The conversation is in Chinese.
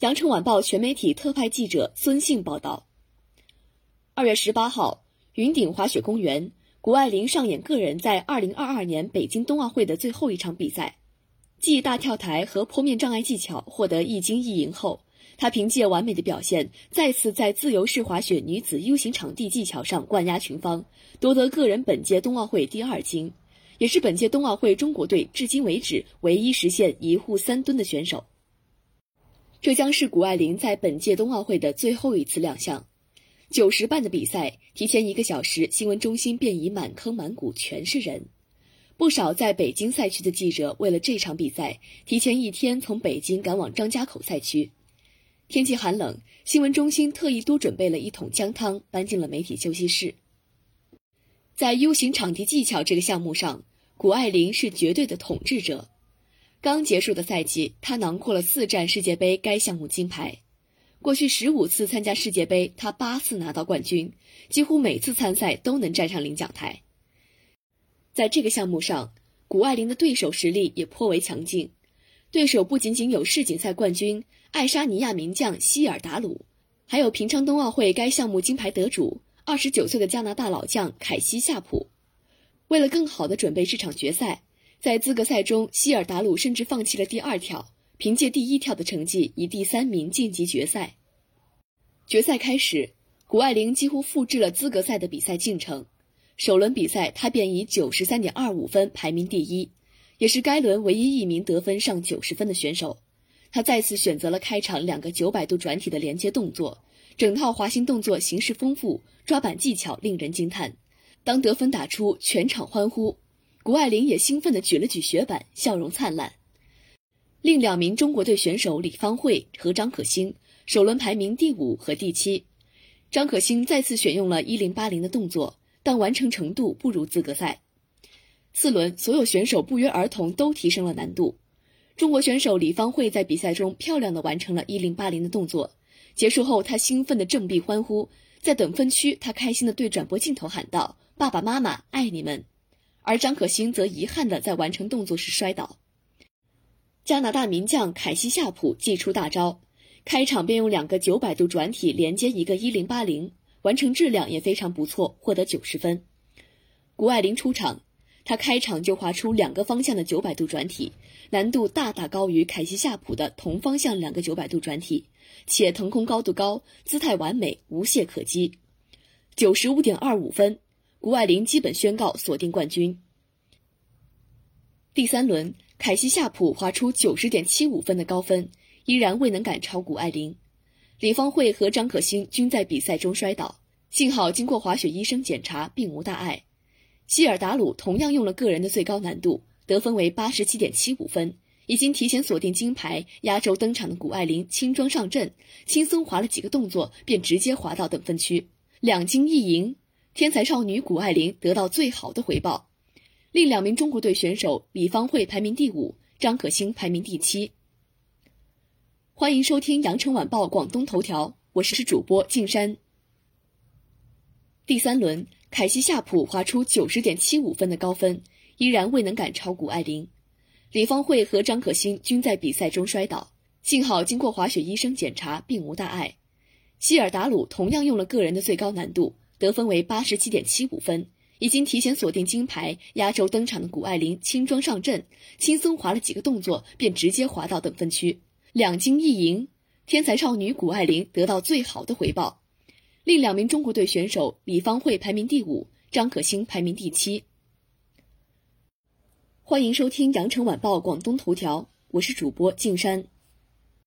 羊城晚报全媒体特派记者孙信报道。二月十八号，云顶滑雪公园，谷爱凌上演个人在二零二二年北京冬奥会的最后一场比赛，继大跳台和坡面障碍技巧获得一金一银后，她凭借完美的表现，再次在自由式滑雪女子 U 型场地技巧上冠压群芳，夺得个人本届冬奥会第二金，也是本届冬奥会中国队至今为止唯一实现一护三蹲的选手。这将是谷爱凌在本届冬奥会的最后一次亮相。九十半的比赛提前一个小时，新闻中心便已满坑满谷全是人。不少在北京赛区的记者为了这场比赛，提前一天从北京赶往张家口赛区。天气寒冷，新闻中心特意多准备了一桶姜汤，搬进了媒体休息室。在 U 型场地技巧这个项目上，谷爱凌是绝对的统治者。刚结束的赛季，他囊括了四站世界杯该项目金牌。过去十五次参加世界杯，他八次拿到冠军，几乎每次参赛都能站上领奖台。在这个项目上，谷爱凌的对手实力也颇为强劲。对手不仅仅有世锦赛冠军爱沙尼亚名将希尔达鲁，还有平昌冬奥会该项目金牌得主二十九岁的加拿大老将凯西夏普。为了更好地准备这场决赛。在资格赛中，希尔达鲁甚至放弃了第二跳，凭借第一跳的成绩以第三名晋级决赛。决赛开始，谷爱凌几乎复制了资格赛的比赛进程。首轮比赛，她便以九十三点二五分排名第一，也是该轮唯一一名得分上九十分的选手。她再次选择了开场两个九百度转体的连接动作，整套滑行动作形式丰富，抓板技巧令人惊叹。当得分打出，全场欢呼。谷爱凌也兴奋地举了举雪板，笑容灿烂。另两名中国队选手李芳慧和张可欣首轮排名第五和第七。张可欣再次选用了一零八零的动作，但完成程度不如资格赛。四轮所有选手不约而同都提升了难度。中国选手李芳慧在比赛中漂亮地完成了一零八零的动作。结束后，她兴奋地振臂欢呼。在等分区，她开心地对转播镜头喊道：“爸爸妈妈爱你们。”而张可欣则遗憾地在完成动作时摔倒。加拿大名将凯西夏普祭出大招，开场便用两个九百度转体连接一个一零八零，完成质量也非常不错，获得九十分。谷爱凌出场，她开场就划出两个方向的九百度转体，难度大大高于凯西夏普的同方向两个九百度转体，且腾空高度高，姿态完美，无懈可击，九十五点二五分。谷爱凌基本宣告锁定冠军。第三轮，凯西夏普滑出九十点七五分的高分，依然未能赶超谷爱凌。李芳慧和张可欣均在比赛中摔倒，幸好经过滑雪医生检查，并无大碍。希尔达鲁同样用了个人的最高难度，得分为八十七点七五分，已经提前锁定金牌。压轴登场的谷爱凌轻装上阵，轻松滑了几个动作，便直接滑到等分区，两金一银。天才少女谷爱凌得到最好的回报，另两名中国队选手李芳慧排名第五，张可欣排名第七。欢迎收听羊城晚报广东头条，我是主播静山。第三轮，凯西夏普滑出九十点七五分的高分，依然未能赶超谷爱凌。李芳慧和张可欣均在比赛中摔倒，幸好经过滑雪医生检查，并无大碍。希尔达鲁同样用了个人的最高难度。得分为八十七点七五分，已经提前锁定金牌。压轴登场的谷爱凌轻装上阵，轻松滑了几个动作，便直接滑到等分区，两金一银。天才少女谷爱凌得到最好的回报。另两名中国队选手李芳慧排名第五，张可欣排名第七。欢迎收听羊城晚报广东头条，我是主播静山。